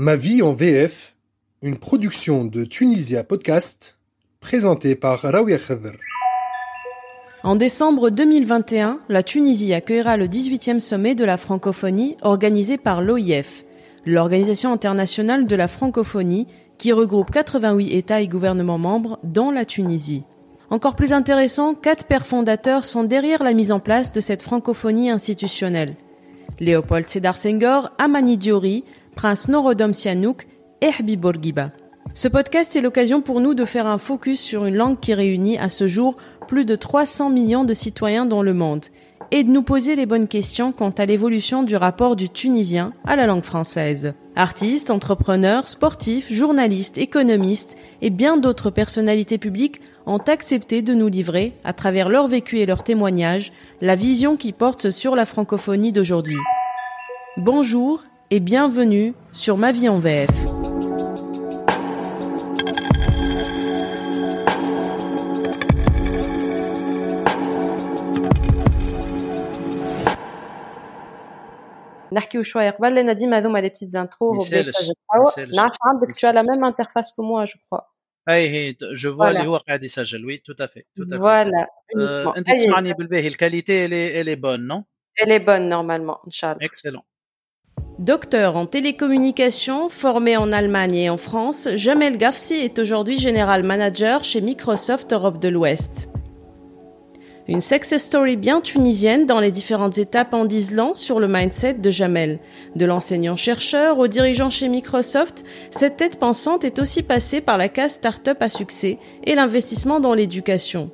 Ma vie en VF, une production de Tunisia Podcast, présentée par Raouia Khadr. En décembre 2021, la Tunisie accueillera le 18e sommet de la francophonie organisé par l'OIF, l'Organisation internationale de la francophonie, qui regroupe 88 États et gouvernements membres, dont la Tunisie. Encore plus intéressant, quatre pères fondateurs sont derrière la mise en place de cette francophonie institutionnelle. Léopold Sédar Senghor, Amani Diori, Prince Norodom Sihanouk et Habib. Ce podcast est l'occasion pour nous de faire un focus sur une langue qui réunit à ce jour plus de 300 millions de citoyens dans le monde et de nous poser les bonnes questions quant à l'évolution du rapport du tunisien à la langue française. Artistes, entrepreneurs, sportifs, journalistes, économistes et bien d'autres personnalités publiques ont accepté de nous livrer, à travers leur vécu et leurs témoignages, la vision qui porte sur la francophonie d'aujourd'hui. Bonjour et bienvenue sur Ma vie en VF. نحكيو شويه قبل ناديم هذوما لي بتيت انترو ميسالش نعرف عندك tu as la même interface que moi je crois اي هي جو فوا Voilà. اللي هو قاعد يسجل وي تو افي تو افي voilà uniquement. انت أي- تسمعني بالباهي الكاليتي الي الي بون نو elle est bonne normalement inchallah اكسلون Docteur en télécommunication, formé en Allemagne et en France, Jamel Gafsi est aujourd'hui général manager chez Microsoft Europe de l'Ouest. Une success story bien tunisienne dans les différentes étapes en disent long sur le mindset de Jamel. De l'enseignant-chercheur au dirigeant chez Microsoft, cette tête pensante est aussi passée par la case start-up à succès et l'investissement dans l'éducation.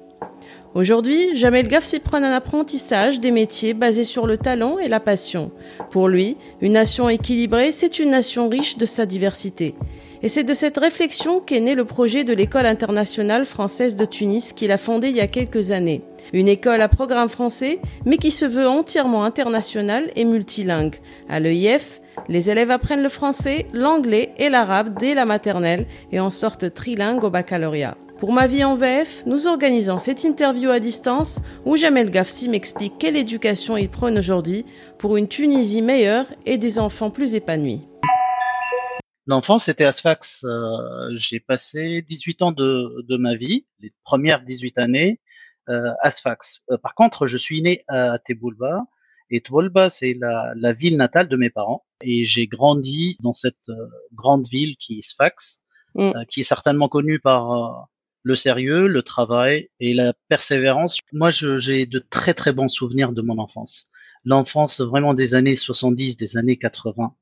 Aujourd'hui, Jamel Gafsi prône un apprentissage des métiers basés sur le talent et la passion. Pour lui, une nation équilibrée, c'est une nation riche de sa diversité. Et c'est de cette réflexion qu'est né le projet de l'École internationale française de Tunis qu'il a fondée il y a quelques années. Une école à programme français, mais qui se veut entièrement internationale et multilingue. À l'EIF, les élèves apprennent le français, l'anglais et l'arabe dès la maternelle et en sortent trilingues au baccalauréat. Pour ma vie en VF, nous organisons cette interview à distance où Jamel Gafsi m'explique quelle éducation il prône aujourd'hui pour une Tunisie meilleure et des enfants plus épanouis. L'enfance c'était à Sfax. Euh, J'ai passé 18 ans de, de ma vie, les premières 18 années, euh, à Sfax. Euh, par contre, je suis né à Teboulba. Et Teboulba, c'est la, la ville natale de mes parents. Et j'ai grandi dans cette euh, grande ville qui est Sfax, Mm. euh, qui est certainement connue par le sérieux, le travail et la persévérance. Moi, j'ai de très très bons souvenirs de mon enfance. L'enfance vraiment des années 70, des années 80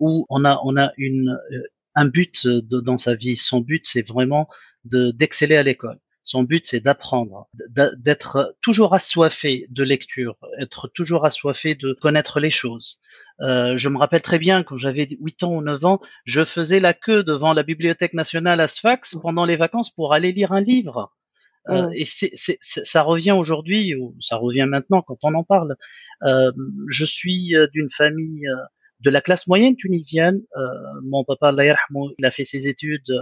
où on a on a une euh, un but dans sa vie. Son but c'est vraiment de d'exceller à l'école. Son but c'est d'apprendre, d'être toujours assoiffé de lecture, être toujours assoiffé de connaître les choses. Euh, je me rappelle très bien quand j'avais 8 ans ou 9 ans, je faisais la queue devant la Bibliothèque nationale à Sfax pendant les vacances pour aller lire un livre. Euh, et ça revient aujourd'hui, ou ça revient maintenant quand on en parle. Euh, je suis euh, d'une famille euh, de la classe moyenne tunisienne. Euh, mon papa, il a fait ses études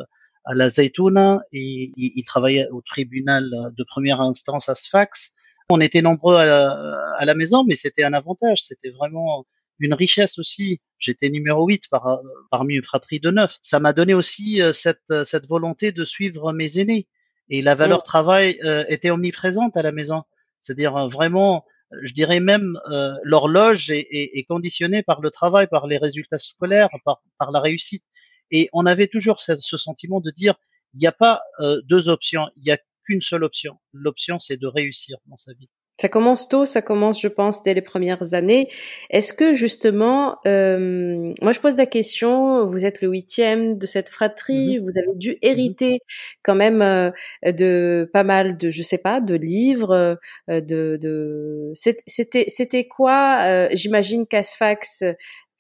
à la Zaytouna et il, il travaillait au tribunal de première instance à Sfax. On était nombreux à la, à la maison, mais c'était un avantage. C'était vraiment une richesse aussi. J'étais numéro 8 par, parmi une fratrie de neuf. Ça m'a donné aussi euh, cette, cette volonté de suivre mes aînés. Et la valeur travail euh, était omniprésente à la maison. C'est-à-dire euh, vraiment, je dirais même, euh, l'horloge est, est, est conditionnée par le travail, par les résultats scolaires, par, par la réussite. Et on avait toujours ce, ce sentiment de dire, il n'y a pas euh, deux options, il n'y a qu'une seule option. L'option, c'est de réussir dans sa vie. Ça commence tôt, ça commence, je pense, dès les premières années. Est-ce que justement, euh, moi je pose la question, vous êtes le huitième de cette fratrie, vous avez dû hériter quand même euh, de pas mal de, je sais pas, de livres, euh, de, de... c'était c'était quoi euh, J'imagine qu'Asfax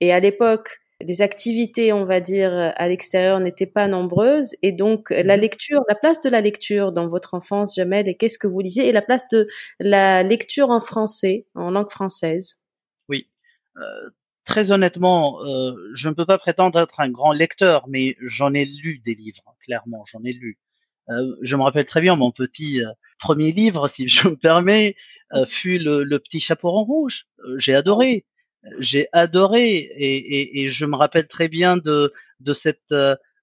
et à l'époque les activités, on va dire, à l'extérieur n'étaient pas nombreuses et donc la Mhm. lecture, la place de la lecture dans votre enfance, Jamel, et qu'est-ce que vous lisiez et la place de la lecture en français, en langue française? Oui. Euh, très honnêtement, euh, je ne peux pas prétendre être un grand lecteur, mais j'en ai lu des livres, clairement, j'en ai lu. Euh, je me rappelle très bien mon petit euh, premier livre, si je me permets, euh, fut le, le Petit Chaperon Rouge. Euh, J'ai adoré. J'ai adoré et, et, et, je me rappelle très bien de de cette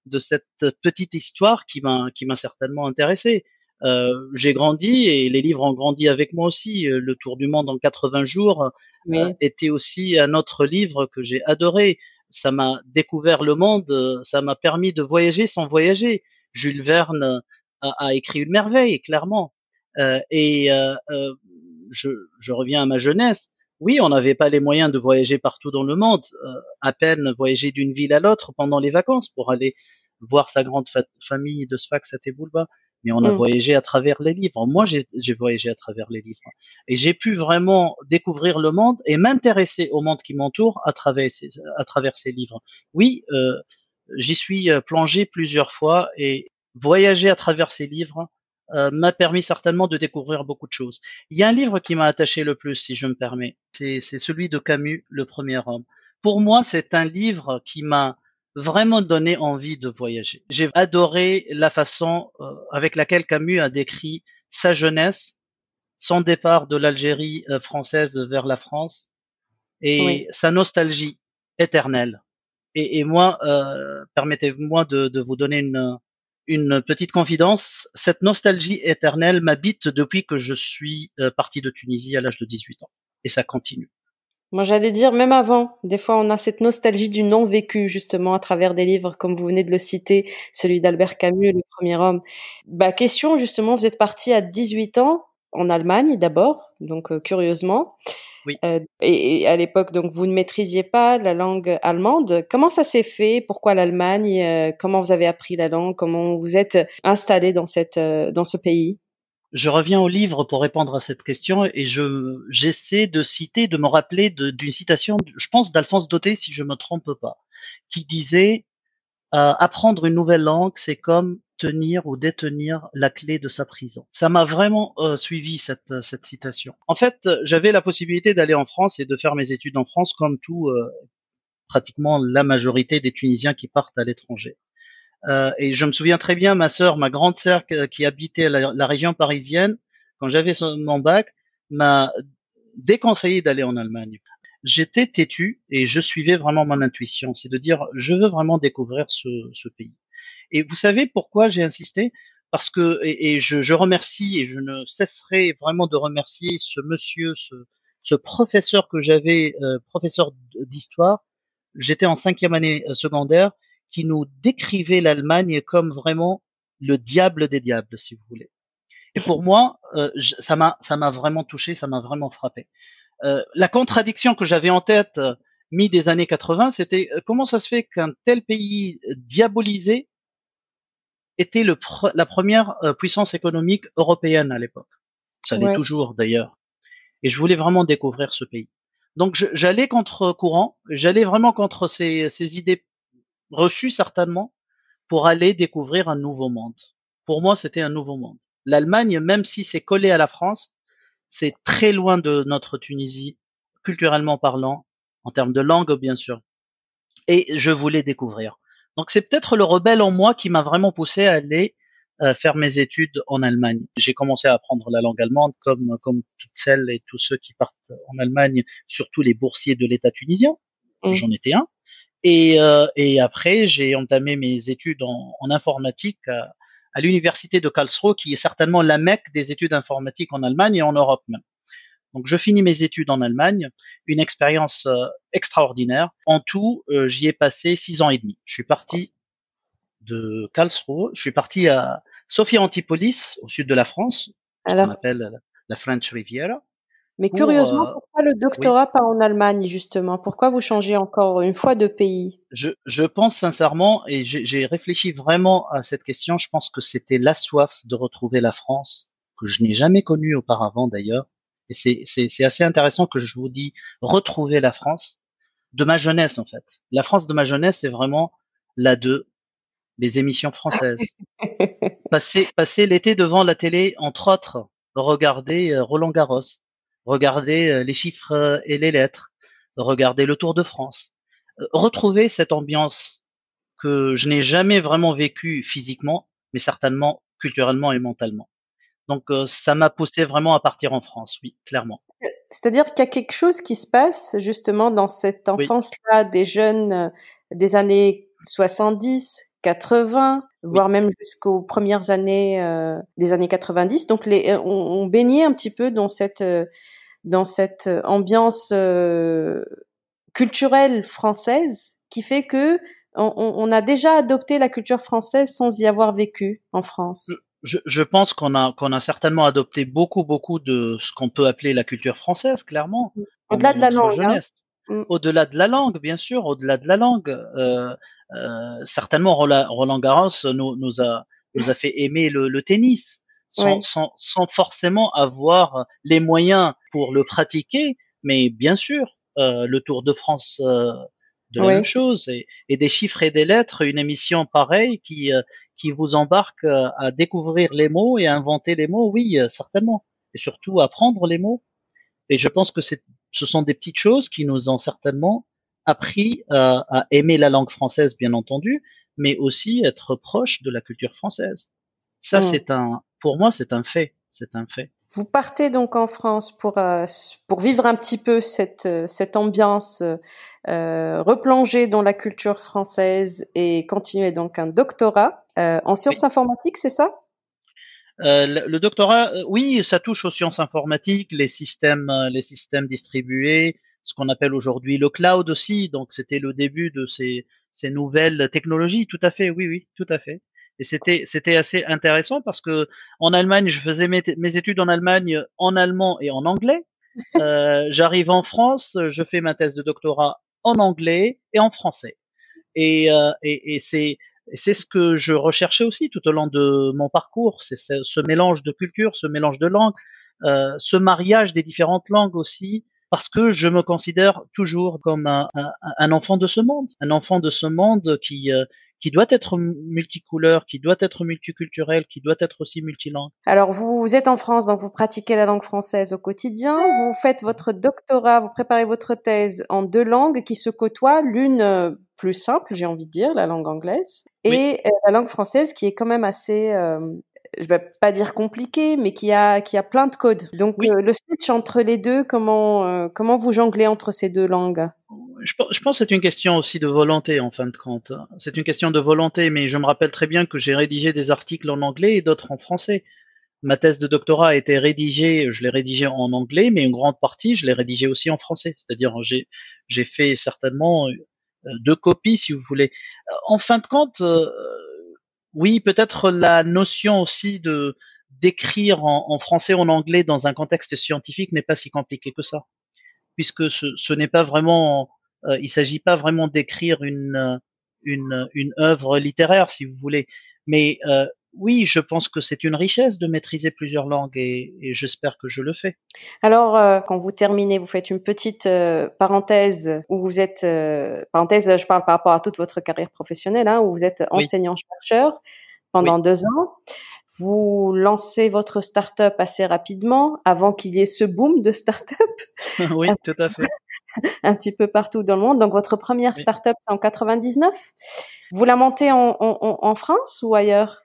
de cette petite histoire qui m'a qui m'a certainement intéressé. Euh, j'ai grandi et les livres ont grandi avec moi aussi. Euh, Le Tour du monde en 80 jours euh, était aussi un autre livre que j'ai adoré. Ça m'a découvert le monde, ça m'a permis de voyager sans voyager. Jules Verne a, a écrit une merveille, clairement. Euh, et je, je, reviens à ma jeunesse. Oui, on n'avait pas les moyens de voyager partout dans le monde. à peine voyager d'une ville à l'autre pendant les vacances pour aller voir sa grande famille de Sfax à Teboulba mais on a mm. voyagé à travers les livres. Moi, j'ai voyagé à travers les livres. Et j'ai pu vraiment découvrir le monde et m'intéresser au monde qui m'entoure à travers ces, à travers ces livres. Oui, euh, j'y suis euh, plongé plusieurs fois et voyager à travers ces livres euh, m'a permis certainement de découvrir beaucoup de choses. Il y a un livre qui m'a attaché le plus, si je me permets. C'est celui de Camus, Le Premier Homme. Pour moi, c'est un livre qui m'a vraiment donné envie de voyager. J'ai adoré la façon euh, avec laquelle Camus a décrit sa jeunesse, son départ de l'Algérie euh, française vers la France et sa nostalgie éternelle. Et, et moi, euh, permettez-moi de, de, vous donner une, une petite confidence. Cette nostalgie éternelle m'habite depuis que je suis parti de Tunisie à l'âge de 18 ans. Et ça continue. Moi, j'allais dire même avant. Des fois, on a cette nostalgie du non vécu, justement, à travers des livres, comme vous venez de le citer, celui d'Albert Camus, Le Premier Homme. Bah, question, justement, vous êtes parti à 18 ans en Allemagne d'abord, donc euh, curieusement. Oui. Euh, et, à l'époque, donc, vous ne maîtrisiez pas la langue allemande. Comment ça s'est fait? Pourquoi l'Allemagne? Euh, Comment vous avez appris la langue? Comment vous êtes installé dans cette dans ce pays? Je reviens au livre pour répondre à cette question et je j'essaie de citer, de me rappeler d'une citation, je pense d'Alphonse Dauté, si je me trompe pas, qui disait euh, apprendre une nouvelle langue, c'est comme tenir ou détenir la clé de sa prison. Ça m'a vraiment euh, suivi cette, cette citation. En fait, j'avais la possibilité d'aller en France et de faire mes études en France comme tout euh, pratiquement la majorité des Tunisiens qui partent à l'étranger. Euh, et je me souviens très bien, ma sœur, ma grande sœur qui habitait la, région parisienne, quand j'avais mon bac, m'a déconseillé d'aller en Allemagne. J'étais têtu et je suivais vraiment mon intuition, c'est de dire je veux vraiment découvrir ce, ce pays. Et vous savez pourquoi j'ai insisté? Parce que et, je, je, remercie et je ne cesserai vraiment de remercier ce monsieur, ce, ce professeur que j'avais, euh, professeur d'histoire. J'étais en cinquième année euh, secondaire qui nous décrivait l'Allemagne comme vraiment le diable des diables, si vous voulez. Et pour moi, euh, ça m'a ça m'a vraiment touché, ça m'a vraiment frappé. Euh, la contradiction que j'avais en tête euh, mi des années 80, c'était comment ça se fait qu'un tel pays diabolisé était le la première puissance économique européenne à l'époque? Ça l'est toujours d'ailleurs. Et je voulais vraiment découvrir ce pays. Donc j'allais contre courant, j'allais vraiment contre ces, ces idées reçu certainement pour aller découvrir un nouveau monde. Pour moi, c'était un nouveau monde. L'Allemagne, même si c'est collé à la France, c'est très loin de notre Tunisie, culturellement parlant, en termes de langue, bien sûr. Et je voulais découvrir. Donc c'est peut-être le rebelle en moi qui m'a vraiment poussé à aller euh, faire mes études en Allemagne. J'ai commencé à apprendre la langue allemande comme comme toutes celles et tous ceux qui partent en Allemagne, surtout les boursiers de l'État tunisien. Mmh. J'en étais un. Et, euh, et après, j'ai entamé mes études en, en informatique à, à l'université de Karlsruhe, qui est certainement la mecque des études informatiques en Allemagne et en Europe même. Donc, je finis mes études en Allemagne, une expérience euh, extraordinaire. En tout, euh, j'y ai passé six ans et demi. Je suis parti de Karlsruhe, je suis parti à Sophia Antipolis, au sud de la France, ce qu'on appelle la French Riviera. Mais curieusement, euh, pourquoi le doctorat pas en Allemagne justement? Pourquoi vous changez encore une fois de pays? Je, je pense sincèrement, et j'ai réfléchi vraiment à cette question, je pense que c'était la soif de retrouver la France, que je n'ai jamais connue auparavant d'ailleurs. Et c'est assez intéressant que je vous dis retrouver la France de ma jeunesse en fait. La France de ma jeunesse, c'est vraiment la de les émissions françaises. passer passer l'été devant la télé, entre autres, regarder euh, Roland Garros regarder euh, les chiffres euh, et les lettres, regarder le Tour de France, euh, retrouver cette ambiance que je n'ai jamais vraiment vécue physiquement, mais certainement culturellement et mentalement. Donc ça m'a poussé vraiment à partir en France, oui, clairement. C'est-à-dire qu'il y a quelque chose qui se passe justement dans cette enfance-là des jeunes des années 70, 80, voire même jusqu'aux premières années euh, des années 90. Donc les, on, on, baignait un petit peu dans cette dans cette ambiance culturelle française qui fait que on, on, a déjà adopté la culture française sans y avoir vécu en France je, je pense qu'on a qu'on a certainement adopté beaucoup beaucoup de ce qu'on peut appeler la culture française, clairement. Au-delà de la langue. Hein. Mm. Au-delà de la langue, bien sûr, au-delà de la langue. Euh, euh, certainement, Roland, Garros nous, nous, a nous a fait aimer le, le tennis, sans, sans, sans, forcément avoir les moyens pour le pratiquer, mais bien sûr, euh, le Tour de France euh, de la même chose et, et, des chiffres et des lettres, une émission pareille qui euh, qui vous embarque euh, à découvrir les mots et à inventer les mots, oui, euh, certainement. Et surtout apprendre les mots. Et je pense que ce sont des petites choses qui nous ont certainement appris à, euh, à aimer la langue française, bien entendu, mais aussi être proche de la culture française. Ça, mmh. c'est un, pour moi, c'est un fait. C'est un fait. Vous partez donc en France pour euh, pour vivre un petit peu cette cette ambiance, euh, replonger dans la culture française et continuer donc un doctorat euh, en sciences informatiques, c'est ça? Euh, le, doctorat, euh, oui, ça touche aux sciences informatiques, les systèmes, euh, les systèmes distribués, ce qu'on appelle aujourd'hui le cloud aussi. Donc, c'était le début de ces, ces nouvelles technologies. Tout à fait, oui, oui, tout à fait. Et c'était c'était assez intéressant parce que en Allemagne, je faisais mes, mes études en Allemagne en allemand et en anglais. Euh, J'arrive en France, je fais ma thèse de doctorat en anglais et en français. Et, euh, et, et c'est c'est ce que je recherchais aussi tout au long de mon parcours, c'est ce, mélange de culture, ce mélange de langues, euh, ce mariage des différentes langues aussi, parce que je me considère toujours comme un, un, un enfant de ce monde, un enfant de ce monde qui euh, qui doit être multicouleur, qui doit être multiculturel, qui doit être aussi multilangue. Alors vous, êtes en France, donc vous pratiquez la langue française au quotidien, vous faites votre doctorat, vous préparez votre thèse en deux langues qui se côtoient, l'une euh, plus simple, j'ai envie de dire, la langue anglaise, et euh, la langue française qui est quand même assez euh, je vais pas dire compliqué, mais qui a qui a plein de codes. Donc oui. euh, le switch entre les deux, comment euh, comment vous jonglez entre ces deux langues? Je, je pense que c'est une question aussi de volonté en fin de compte. C'est une question de volonté, mais je me rappelle très bien que j'ai rédigé des articles en anglais et d'autres en français. Ma thèse de doctorat a été rédigée, je l'ai rédigée en anglais, mais une grande partie, je l'ai rédigée aussi en français. C'est-à-dire, j'ai fait certainement euh, deux copies, si vous voulez. En fin de compte, euh, oui, peut-être la notion aussi de d'écrire en, en, français ou en anglais dans un contexte scientifique n'est pas si compliqué que ça, puisque ce, ce n'est pas vraiment, euh, il s'agit pas vraiment d'écrire une, une une œuvre littéraire, si vous voulez, mais euh, oui, je pense que c'est une richesse de maîtriser plusieurs langues et, et j'espère que je le fais. Alors, euh, quand vous terminez, vous faites une petite euh, parenthèse où vous êtes, euh, parenthèse, je parle par rapport à toute votre carrière professionnelle, hein, où vous êtes enseignant-chercheur pendant oui. deux ans. Vous lancez votre start-up assez rapidement avant qu'il y ait ce boom de start-up. oui, tout à fait. un petit peu partout dans le monde. Donc, votre première oui. start-up, c'est en 99. Vous la montez en, en, en France ou ailleurs?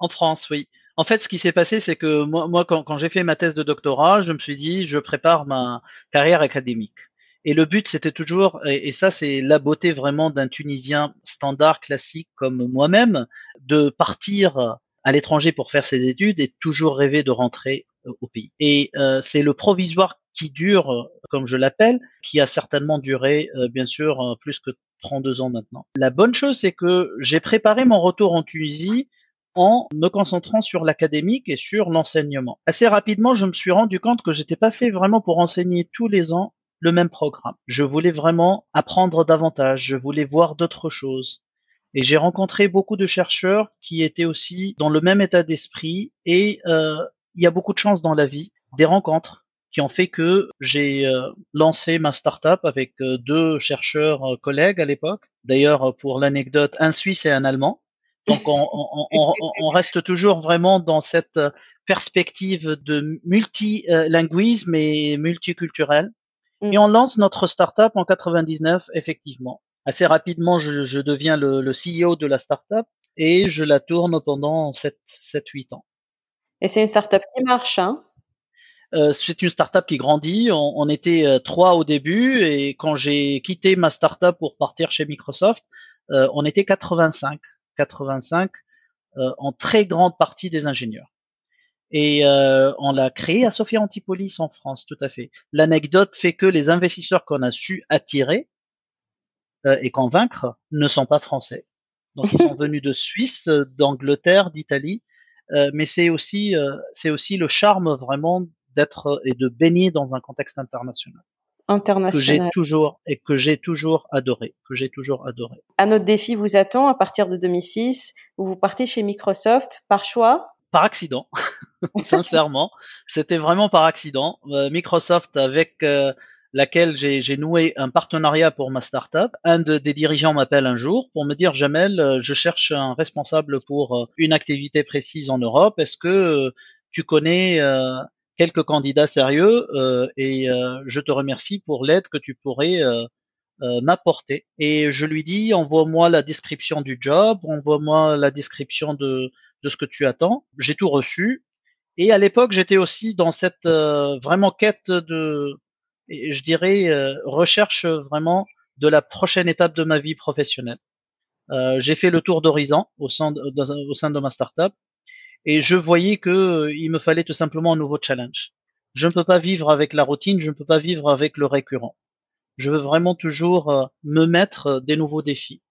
En France, oui. En fait, ce qui s'est passé, c'est que moi, moi quand, quand j'ai fait ma thèse de doctorat, je me suis dit, je prépare ma carrière académique. Et le but, c'était toujours, et, ça, c'est la beauté vraiment d'un Tunisien standard, classique comme moi-même, de partir à l'étranger pour faire ses études et toujours rêver de rentrer au pays. Et euh, c'est le provisoire qui dure, comme je l'appelle, qui a certainement duré, euh, bien sûr, euh, plus que 32 ans maintenant. La bonne chose, c'est que j'ai préparé mon retour en Tunisie en me concentrant sur l'académique et sur l'enseignement. Assez rapidement, je me suis rendu compte que j'étais pas fait vraiment pour enseigner tous les ans le même programme. Je voulais vraiment apprendre davantage, je voulais voir d'autres choses. Et j'ai rencontré beaucoup de chercheurs qui étaient aussi dans le même état d'esprit et euh, il y a beaucoup de chance dans la vie, des rencontres qui ont fait que j'ai euh, lancé ma start-up avec euh, deux chercheurs euh, collègues à l'époque. D'ailleurs, pour l'anecdote, un Suisse et un Allemand. Donc on, on, on, on, reste toujours vraiment dans cette perspective de multilinguisme et multiculturel. Mm. Et on lance notre startup en 99, effectivement. Assez rapidement, je, je deviens le, le, CEO de la startup et je la tourne pendant 7-8 ans. Et c'est une startup qui marche, hein? Euh, c'est une startup qui grandit. On, on était euh, trois au début et quand j'ai quitté ma startup pour partir chez Microsoft, euh, on était 85, 85 euh, en très grande partie des ingénieurs. Et euh, on l'a créé à Sophia Antipolis en France, tout à fait. L'anecdote fait que les investisseurs qu'on a su attirer euh, et convaincre ne sont pas français. Donc ils sont venus de Suisse, d'Angleterre, d'Italie, euh, mais c'est aussi c'est aussi le charme vraiment d'être et de baigner dans un contexte international que j'ai International. toujours et que j'ai toujours adoré, que j'ai toujours adoré. Un autre défi vous attend à partir de 2006, où vous partez chez Microsoft par choix? Par accident, sincèrement, c'était vraiment par accident. Euh, Microsoft avec euh, laquelle j'ai j'ai noué un partenariat pour ma startup. Un de- des dirigeants m'appelle un jour pour me dire Jamel, euh, je cherche un responsable pour une activité précise en Europe. Est-ce que tu connais euh, quelques candidats sérieux euh, et euh, je te remercie pour l'aide que tu pourrais euh, m'apporter. Et je lui dis envoie-moi la description du job, envoie-moi la description de de ce que tu attends. J'ai tout reçu. Et à l'époque, j'étais aussi dans cette euh, vraiment quête de, je dirais, euh, recherche vraiment de la prochaine étape de ma vie professionnelle. Euh, j'ai fait le tour d'horizon au au sein de ma startup et je voyais que euh, il me fallait tout simplement un nouveau challenge. Je ne peux pas vivre avec la routine, je ne peux pas vivre avec le récurrent. Je veux vraiment toujours euh, me mettre euh, des nouveaux défis.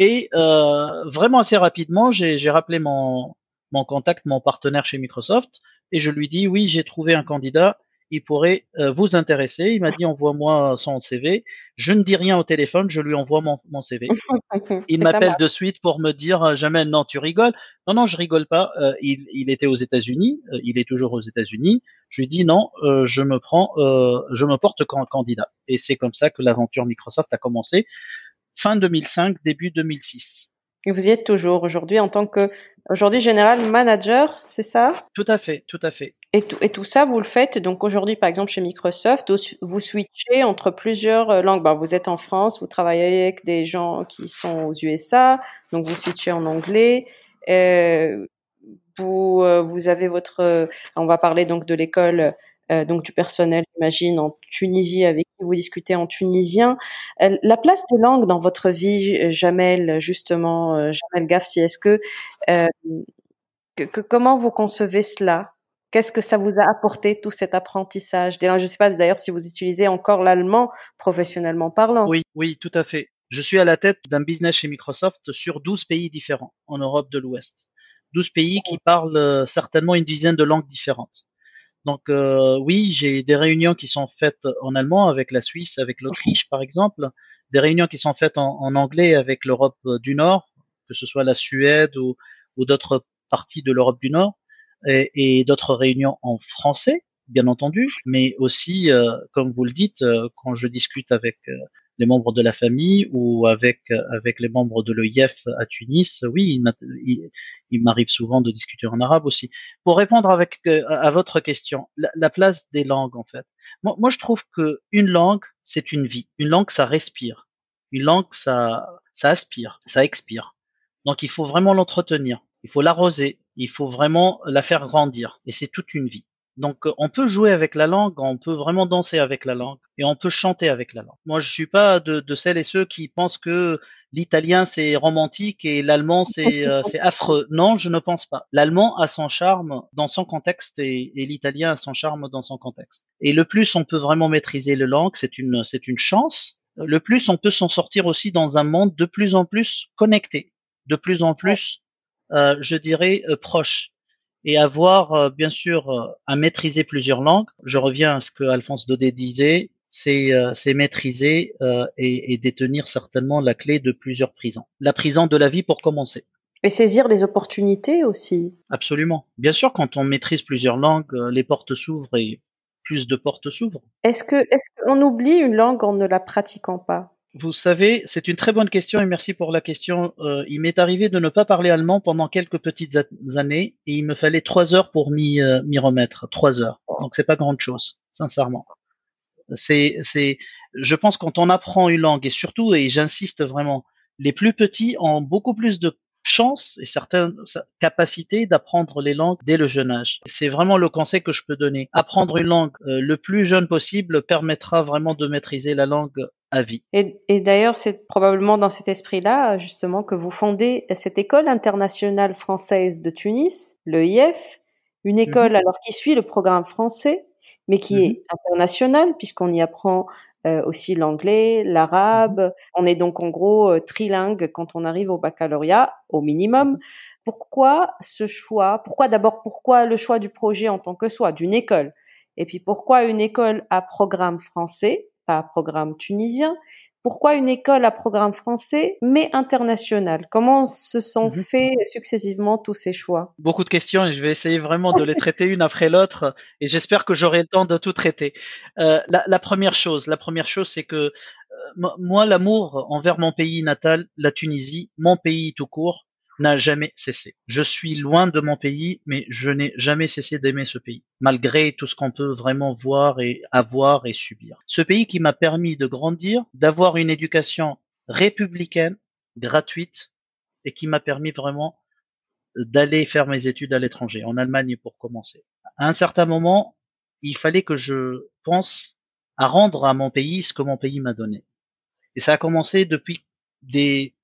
Et vraiment assez rapidement, j'ai j'ai rappelé mon, mon contact, mon partenaire chez Microsoft, et je lui dis oui, j'ai trouvé un candidat, il pourrait euh, vous intéresser. Il m'a dit envoie-moi son CV. Je ne dis rien au téléphone, je lui envoie mon, mon CV. Il m'appelle de suite pour me dire euh, Jamel, non, tu rigoles. Non, non, je rigole pas. Euh, il, il était aux États-Unis, euh, il est toujours aux États-Unis. Je lui dis non, euh, je me prends, euh, je me porte can- candidat. Et c'est comme ça que l'aventure Microsoft a commencé fin 2005, début 2006. Et vous y êtes toujours aujourd'hui en tant que aujourd'hui général manager, c'est ça? Tout à fait, tout à fait. Et tout, et tout ça, vous le faites donc aujourd'hui, par exemple, chez Microsoft, vous switchez entre plusieurs euh, langues. Ben, vous êtes en France, vous travaillez avec des gens qui sont aux USA, donc vous switchez en anglais. Euh, vous, euh, vous avez votre, euh, on va parler donc de l'école, euh, donc du personnel, j'imagine, en Tunisie, avec qui vous discutez en tunisien. Euh, la place des langues dans votre vie, Jamel, justement, Jamel Gafsi, est-ce que, que, que- comment vous concevez cela? Qu'est-ce que ça vous a apporté tout cet apprentissage? Je ne sais pas d'ailleurs si vous utilisez encore l'allemand professionnellement parlant. Oui, oui, tout à fait. Je suis à la tête d'un business chez Microsoft sur 12 pays différents en Europe de l'Ouest. 12 pays qui parlent euh, certainement une dizaine de langues différentes. Donc euh, oui, j'ai des réunions qui sont faites en allemand avec la Suisse, avec l'Autriche par exemple, des réunions qui sont faites en, anglais avec l'Europe du Nord, que ce soit la Suède ou, ou d'autres parties de l'Europe du Nord, et, et d'autres réunions en français, bien entendu, mais aussi, euh, comme vous le dites, euh, quand je discute avec euh, les membres de la famille ou avec euh, avec les membres de l'OIF à Tunis, oui, il m'a- il- il m'arrive souvent de discuter en arabe aussi. Pour répondre avec euh, à votre question, la, la place des langues en fait. Moi, moi, je trouve que une langue, c'est une vie. Une langue, ça respire. Une langue, ça ça aspire, ça expire. Donc, il faut vraiment l'entretenir. Il faut l'arroser. Il faut vraiment la faire grandir. Et c'est toute une vie. Donc, euh, on peut jouer avec la langue, on peut vraiment danser avec la langue, et on peut chanter avec la langue. Moi, je suis pas de, de celles et ceux qui pensent que l'italien c'est romantique et l'allemand c'est euh, affreux. Non, je ne pense pas. L'allemand a son charme dans son contexte et, et l'italien a son charme dans son contexte. Et le plus on peut vraiment maîtriser le langue, c'est une c'est une chance. Le plus on peut s'en sortir aussi dans un monde de plus en plus connecté, de plus en plus, je dirais, euh, proche et avoir euh, bien sûr euh, à maîtriser plusieurs langues. Je reviens à ce que Alphonse Daudet disait, c'est euh, maîtriser euh, et, et détenir certainement la clé de plusieurs prisons. La prison de la vie pour commencer. Et saisir les opportunités aussi. Absolument. Bien sûr, quand on maîtrise plusieurs langues, euh, les portes s'ouvrent et plus de portes s'ouvrent. Est-ce que est-ce qu'on oublie une langue en ne la pratiquant pas? Vous savez, c'est une très bonne question et merci pour la question. Euh, il m'est arrivé de ne pas parler allemand pendant quelques petites années et il me fallait trois heures pour m'y euh, remettre. Trois heures. Donc c'est pas grande chose, sincèrement. C'est, c'est, je pense quand on apprend une langue et surtout, et j'insiste vraiment, les plus petits ont beaucoup plus de chance et certaines capacités d'apprendre les langues dès le jeune âge. C'est vraiment le conseil que je peux donner. Apprendre une langue euh, le plus jeune possible permettra vraiment de maîtriser la langue à vie. Et, et d'ailleurs, c'est probablement dans cet esprit-là, justement, que vous fondez cette école internationale française de Tunis, l'EIF, une mhm. école alors qui suit le programme français, mais qui est mhm. internationale puisqu'on y apprend euh, aussi l'anglais, l'arabe. Mhm. On est donc en gros euh, trilingue quand on arrive au baccalauréat, au minimum. Pourquoi ce choix? Pourquoi d'abord pourquoi le choix du projet en tant que soi, d'une école? Et puis pourquoi une école à programme français, pas à programme tunisien pourquoi une école à programme français mais international Comment se sont mhm. faits successivement tous ces choix? Beaucoup de questions et je vais essayer vraiment de les traiter une après l'autre et j'espère que j'aurai le temps de tout traiter. Euh, la, la, première chose, la première chose, c'est que euh, moi, l'amour envers mon pays natal, la Tunisie, mon pays tout court, n'a jamais cessé. Je suis loin de mon pays, mais je n'ai jamais cessé d'aimer ce pays, malgré tout ce qu'on peut vraiment voir et avoir et subir. Ce pays qui m'a permis de grandir, d'avoir une éducation républicaine, gratuite, et qui m'a permis vraiment d'aller faire mes études à l'étranger, en Allemagne pour commencer. À un certain moment, il fallait que je pense à rendre à mon pays ce que mon pays m'a donné. Et ça a commencé depuis des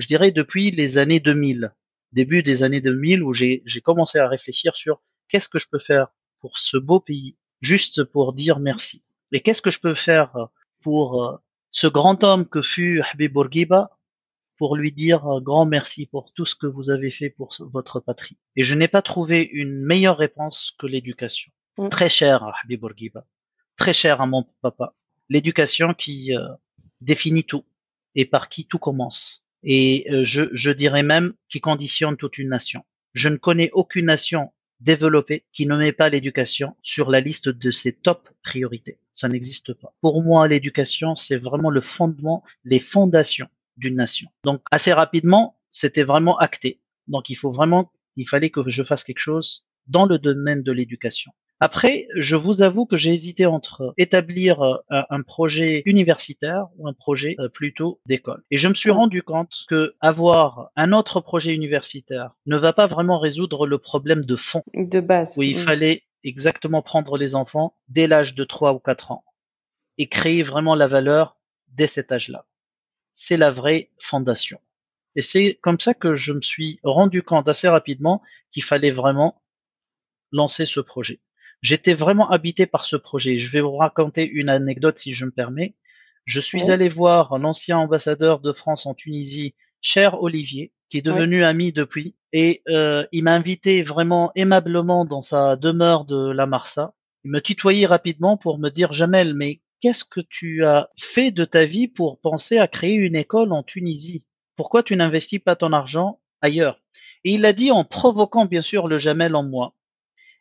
je dirais depuis les années 2000, début des années 2000, où j'ai commencé à réfléchir sur qu'est-ce que je peux faire pour ce beau pays, juste pour dire merci. Et qu'est-ce que je peux faire pour euh, ce grand homme que fut Habib Bourguiba, pour lui dire grand merci pour tout ce que vous avez fait pour votre patrie. Et je n'ai pas trouvé une meilleure réponse que l'éducation. Mm. Très cher à Habib Bourguiba, très cher à mon papa. L'éducation qui euh, définit tout et par qui tout commence et euh, je, je dirais même qui conditionne toute une nation. Je ne connais aucune nation développée qui ne met pas l'éducation sur la liste de ses top priorités. Ça n'existe pas. Pour moi, l'éducation, c'est vraiment le fondement, les fondations d'une nation. Donc, assez rapidement, c'était vraiment acté. Donc, il faut vraiment, il fallait que je fasse quelque chose dans le domaine de l'éducation. Après, je vous avoue que j'ai hésité entre établir euh, un projet universitaire ou un projet euh, plutôt d'école. Et je me suis rendu compte que avoir un autre projet universitaire ne va pas vraiment résoudre le problème de fond. De base. Où il fallait exactement prendre les enfants dès l'âge de 3 ou 4 ans et créer vraiment la valeur dès cet âge-là. C'est la vraie fondation. Et c'est comme ça que je me suis rendu compte assez rapidement qu'il fallait vraiment lancer ce projet. J'étais vraiment habité par ce projet. Je vais vous raconter une anecdote si je me permets. Je suis allé voir l'ancien ambassadeur de France en Tunisie, cher Olivier, qui est devenu ami depuis, et euh, il m'a invité vraiment aimablement dans sa demeure de la Marsa. Il me tutoyait rapidement pour me dire Jamel, mais qu'est-ce que tu as fait de ta vie pour penser à créer une école en Tunisie? Pourquoi tu n'investis pas ton argent ailleurs? Et il l'a dit en provoquant bien sûr le Jamel en moi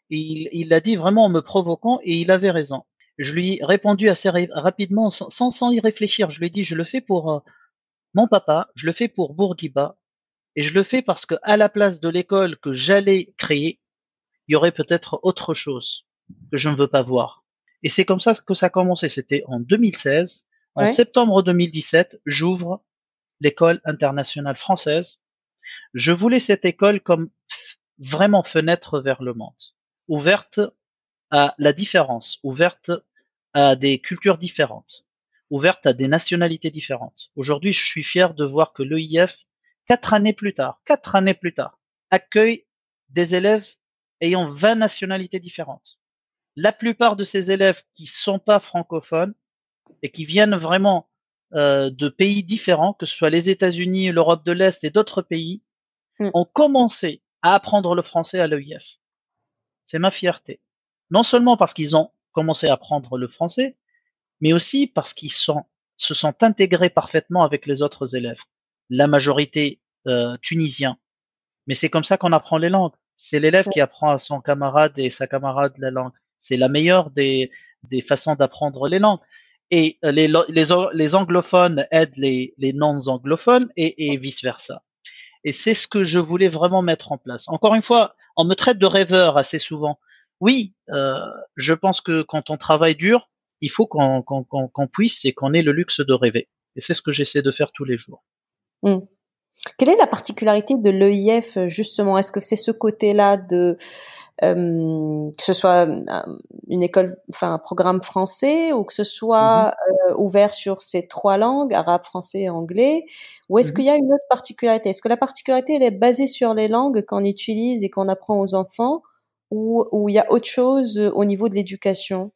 il l'a dit vraiment en me provoquant et il avait raison. Je lui ai répondu assez rapidement sans, sans, y réfléchir. Je lui ai dit, je le fais pour euh, mon papa, je le fais pour Bourguiba et je le fais parce que à la place de l'école que j'allais créer, il y aurait peut-être autre chose que je ne veux pas voir. Et c'est comme ça que ça a commencé. C'était en 2016. En septembre 2017, j'ouvre l'école internationale française. Je voulais cette école comme vraiment fenêtre vers le monde ouverte à la différence, ouverte à des cultures différentes, ouverte à des nationalités différentes. Aujourd'hui, je suis fier de voir que l'EIF, quatre années plus tard, quatre années plus tard, accueille des élèves ayant 20 nationalités différentes. La plupart de ces élèves qui sont pas francophones et qui viennent vraiment euh, de pays différents, que ce soit les États-Unis, l'Europe de l'Est et d'autres pays, mm. ont commencé à apprendre le français à l'EIF. C'est ma fierté. Non seulement parce qu'ils ont commencé à apprendre le français, mais aussi parce qu'ils sont, se sont intégrés parfaitement avec les autres élèves. La majorité euh, tunisien. Mais c'est comme ça qu'on apprend les langues. C'est l'élève qui apprend à son camarade et sa camarade la langue. C'est la meilleure des, des façons d'apprendre les langues. Et euh, les, les, les anglophones aident les, les non-anglophones et, et vice-versa. Et c'est ce que je voulais vraiment mettre en place. Encore une fois, on me traite de rêveur assez souvent. Oui, euh, je pense que quand on travaille dur, il faut qu'on puisse et qu'on ait le luxe de rêver. Et c'est ce que j'essaie de faire tous les jours. Hmm. Quelle est la particularité de l'EIF justement? Est-ce que c'est ce côté-là de euh, que ce soit euh, une école, enfin un programme français ou que ce soit mm-hmm. euh, ouvert sur ces trois langues, arabe, français et anglais, ou est-ce qu'il y a mm-hmm. une autre particularité? Est-ce que la particularité elle est basée sur les langues qu'on utilise et qu'on apprend aux enfants, ou, ou il y a autre chose au niveau de l'éducation?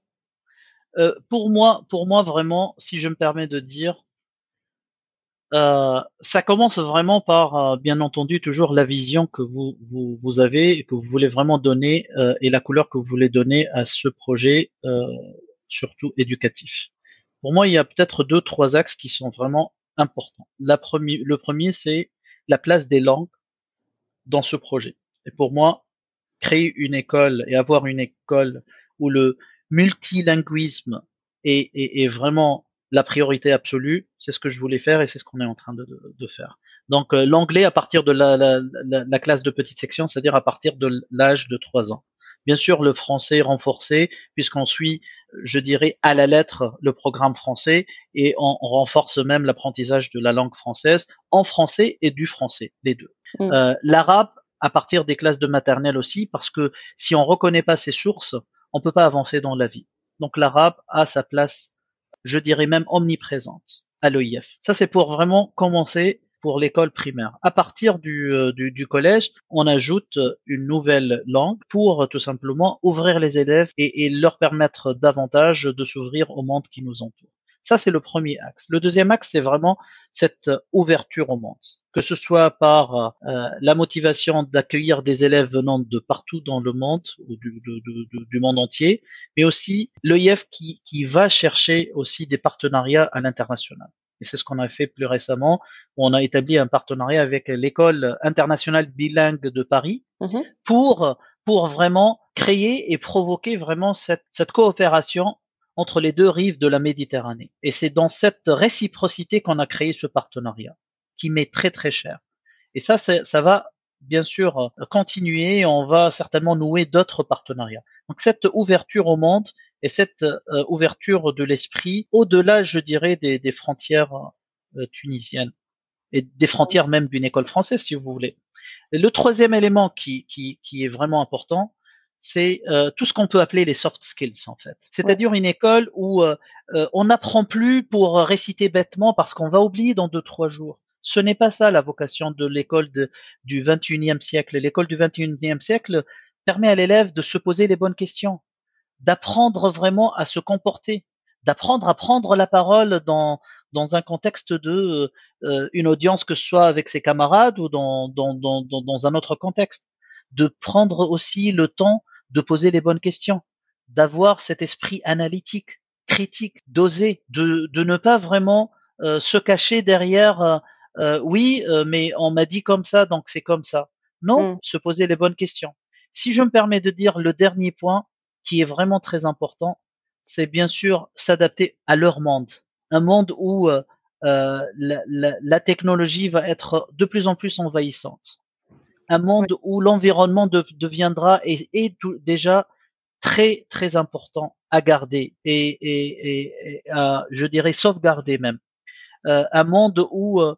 Euh, Pour moi, pour moi vraiment, si je me permets de dire, euh, ça commence vraiment par, euh, bien entendu, toujours la vision que vous, vous, vous avez et que vous voulez vraiment donner euh, et la couleur que vous voulez donner à ce projet, surtout éducatif. Pour moi, il y a peut-être deux, trois axes qui sont vraiment importants. La premier, le premier, c'est la place des langues dans ce projet. Et pour moi, créer une école et avoir une école où le multilinguisme est, est, est vraiment la priorité absolue, c'est ce que je voulais faire et c'est ce qu'on est en train de, de, faire. Donc euh, l'anglais à partir de la, la, la, classe de petite section, c'est-à-dire à partir de l'âge de 3 ans. Bien sûr, le français renforcé, puisqu'on suit, je dirais, à la lettre le programme français et on, renforce même l'apprentissage de la langue française en français et du français, les deux. Mm. Euh, L'arabe à partir des classes de maternelle aussi, parce que si on reconnaît pas ses sources, on peut pas avancer dans la vie. Donc l'arabe a sa place je dirais même omniprésente à l'OIF. Ça, c'est pour vraiment commencer pour l'école primaire. À partir du, euh, collège, on ajoute une nouvelle langue pour tout simplement ouvrir les élèves et leur permettre davantage de s'ouvrir au monde qui nous entoure. Ça, c'est le premier axe. Le deuxième axe, c'est vraiment cette ouverture au monde que ce soit par euh, la motivation d'accueillir des élèves venant de partout dans le monde ou du, du monde entier, mais aussi l'EIF qui, qui va chercher aussi des partenariats à l'international. Et c'est ce qu'on a fait plus récemment, où on a établi un partenariat avec l'école internationale bilingue de Paris mm-hmm. pour pour vraiment créer et provoquer vraiment cette, cette coopération entre les deux rives de la Méditerranée. Et c'est dans cette réciprocité qu'on a créé ce partenariat qui met très très cher. Et ça, ça va bien sûr continuer. On va certainement nouer d'autres partenariats. Donc cette ouverture au monde et cette euh, ouverture de l'esprit au-delà, je dirais, des, des frontières euh, tunisiennes et des frontières même d'une école française, si vous voulez. Le troisième élément qui, qui, qui est vraiment important, c'est euh, tout ce qu'on peut appeler les soft skills en fait. C'est-à-dire une école où on n'apprend plus pour réciter bêtement parce qu'on va oublier dans deux trois jours. Ce n'est pas ça la vocation de l'école du 21e siècle. L'école du 21e siècle permet à l'élève de se poser les bonnes questions, d'apprendre vraiment à se comporter, d'apprendre à prendre la parole dans, dans un contexte de euh, une audience que ce soit avec ses camarades ou dans, dans, dans, dans un autre contexte, de prendre aussi le temps de poser les bonnes questions, d'avoir cet esprit analytique, critique, d'oser, de, de ne pas vraiment euh, se cacher derrière euh, euh, oui, euh, mais on m'a dit comme ça, donc c'est comme ça. Non, mmh. se poser les bonnes questions. Si je me permets de dire le dernier point, qui est vraiment très important, c'est bien sûr s'adapter à leur monde. Un monde où euh, la, la, la, technologie va être de plus en plus envahissante. Un monde où l'environnement de, deviendra et est déjà très très important à garder et, et, et, et à, je dirais sauvegarder même. Euh, un monde où euh,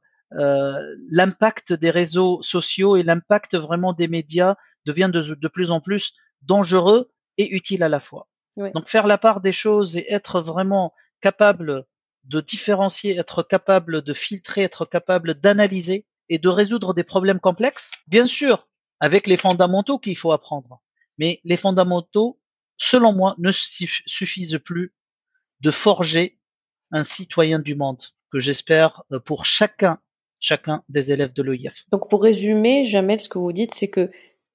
l'impact des réseaux sociaux et l'impact vraiment des médias devient de, de, plus en plus dangereux et utile à la fois. Donc faire la part des choses et être vraiment capable de différencier, être capable de filtrer, être capable d'analyser et de résoudre des problèmes complexes, bien sûr, avec les fondamentaux qu'il faut apprendre. Mais les fondamentaux, selon moi, ne suffisent plus de forger un citoyen du monde que j'espère euh, pour chacun chacun des élèves de l'OIF. Donc pour résumer, Jamel, ce que vous dites, c'est que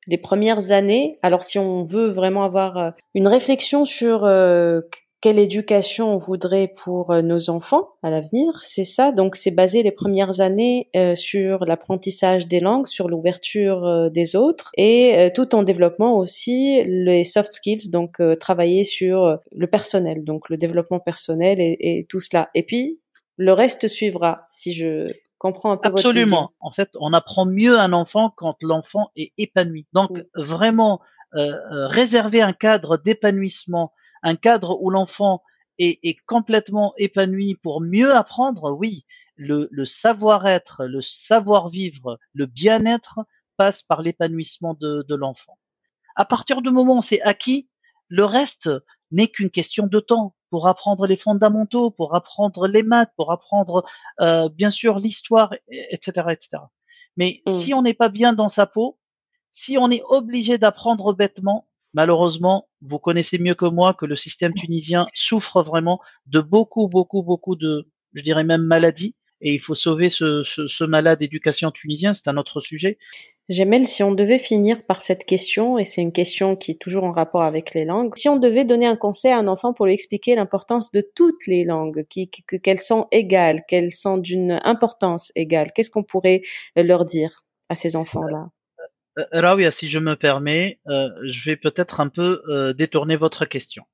les premières années, alors si on veut vraiment avoir euh, une réflexion sur euh, quelle éducation on voudrait pour euh, nos enfants à l'avenir, c'est ça. Donc c'est basé les premières années sur l'apprentissage des langues, sur l'ouverture des autres et tout en développement aussi les soft skills, donc travailler sur le personnel, donc le développement personnel et, et tout cela. Et puis le reste suivra, si je comprend un peu Absolument. en fait, on apprend mieux un enfant quand l'enfant est épanoui. Donc vraiment euh, euh, réserver un cadre d'épanouissement, un cadre où l'enfant est, complètement épanoui pour mieux apprendre, oui, le, savoir-être, le savoir-vivre, le bien-être passe par l'épanouissement de, l'enfant. À partir du moment où c'est acquis, le reste n'est qu'une question de temps pour apprendre les fondamentaux, pour apprendre les maths, pour apprendre euh, bien sûr l'histoire, etc., etc. Mais mmh. si on n'est pas bien dans sa peau, si on est obligé d'apprendre bêtement, malheureusement, vous connaissez mieux que moi que le système tunisien souffre vraiment de beaucoup, beaucoup, beaucoup de, je dirais même maladies. Et il faut sauver ce, malade éducation tunisien, c'est un autre sujet. Jamel, si on devait finir par cette question, et c'est une question qui est toujours en rapport avec les langues, si on devait donner un conseil à un enfant pour lui expliquer l'importance de toutes les langues, qu'elles sont égales, qu'elles sont d'une importance égale, qu'est-ce qu'on pourrait leur dire à ces enfants-là? euh, Rawia, si je me permets, euh, je vais peut-être un peu euh, détourner votre question,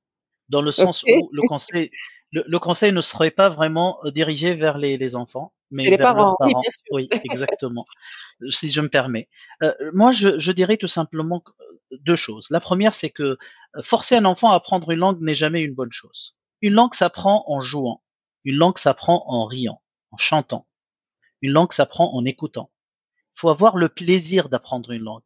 dans le sens où le conseil, le, conseil ne serait pas vraiment dirigé vers les, enfants, mais vers leurs parents. Oui, exactement. si je me permets. moi, je, je, dirais tout simplement deux choses. La première, c'est que forcer un enfant à apprendre une langue n'est jamais une bonne chose. Une langue s'apprend en jouant. Une langue s'apprend en riant, en chantant. Une langue s'apprend en écoutant faut avoir le plaisir d'apprendre une langue.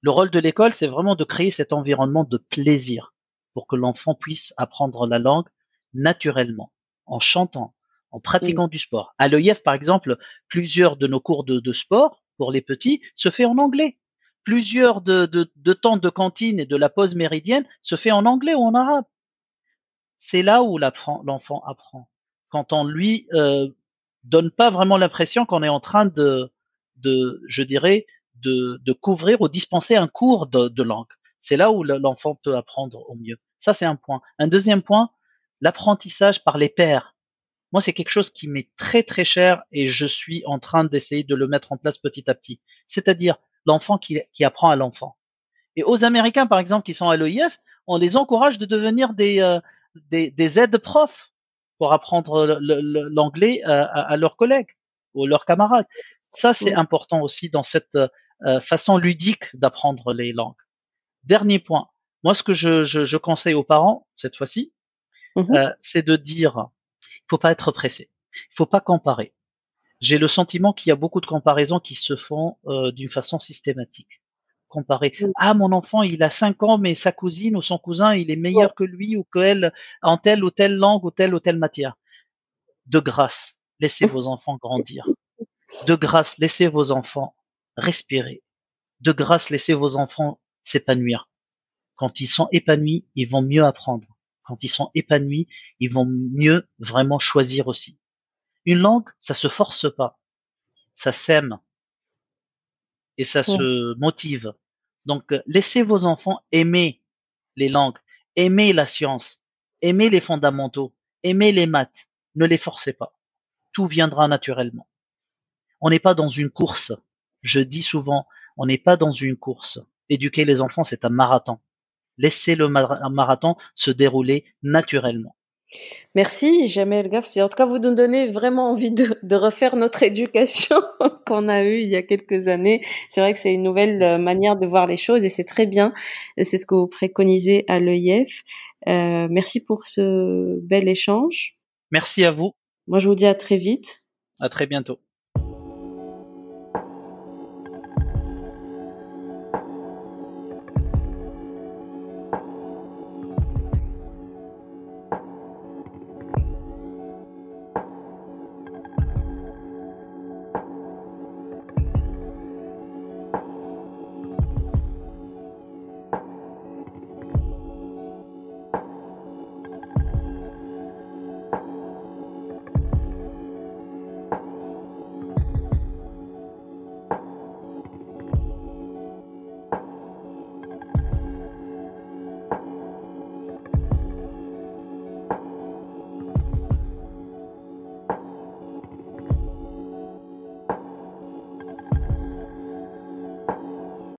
Le rôle de l'école, c'est vraiment de créer cet environnement de plaisir pour que l'enfant puisse apprendre la langue naturellement, en chantant, en pratiquant du sport. À l'EIF, par exemple, plusieurs de nos cours de, sport pour les petits se fait en anglais. Plusieurs de, de, temps de cantine et de la pause méridienne se fait en anglais ou en arabe. C'est là où l'enfant apprend. Quand on lui euh, donne pas vraiment l'impression qu'on est en train de, de, je dirais, de, de couvrir ou dispenser un cours de, langue. C'est là où l'enfant peut apprendre au mieux. Ça, c'est un point. Un deuxième point, l'apprentissage par les pairs. Moi, c'est quelque chose qui m'est très très cher et je suis en train d'essayer de le mettre en place petit à petit. C'est-à-dire l'enfant qui, qui apprend à l'enfant. Et aux Américains, par exemple, qui sont à l'EIF, on les encourage de devenir des, euh, des, des aides profs pour apprendre l'anglais à, à, leurs collègues ou leurs camarades. Ça, c'est important aussi dans cette euh, façon ludique d'apprendre les langues. Dernier point. Moi, ce que je, je, je conseille aux parents cette fois-ci, mmh euh, c'est de dire, il faut pas être pressé, il faut pas comparer. J'ai le sentiment qu'il y a beaucoup de comparaisons qui se font euh, d'une façon systématique. Comparer. Mmh. Ah, mon enfant, il a cinq ans, mais sa cousine ou son cousin, il est meilleur que lui ou qu'elle en telle ou telle langue ou telle ou telle matière. De grâce, laissez vos enfants grandir. De grâce, laissez vos enfants respirer. De grâce, laissez vos enfants s'épanouir. Quand ils sont épanouis, ils vont mieux apprendre. Quand ils sont épanouis, ils vont mieux vraiment choisir aussi. Une langue, ça se force pas. Ça sème. Et ça se motive. Donc, laissez vos enfants aimer les langues, aimer la science, aimer les fondamentaux, aimer les maths. Ne les forcez pas. Tout viendra naturellement. On n'est pas dans une course. Je dis souvent, on n'est pas dans une course. Éduquer les enfants, c'est un marathon. Laissez le marathon se dérouler naturellement. Merci, Jamel Gafsi. En tout cas, vous nous donnez vraiment envie de, refaire notre éducation qu'on a eue il y a quelques années. C'est vrai que c'est une nouvelle euh, manière de voir les choses et c'est très bien. C'est ce que vous préconisez à l'EIF. Euh, merci pour ce bel échange. Merci à vous. Moi, je vous dis à très vite. À très bientôt.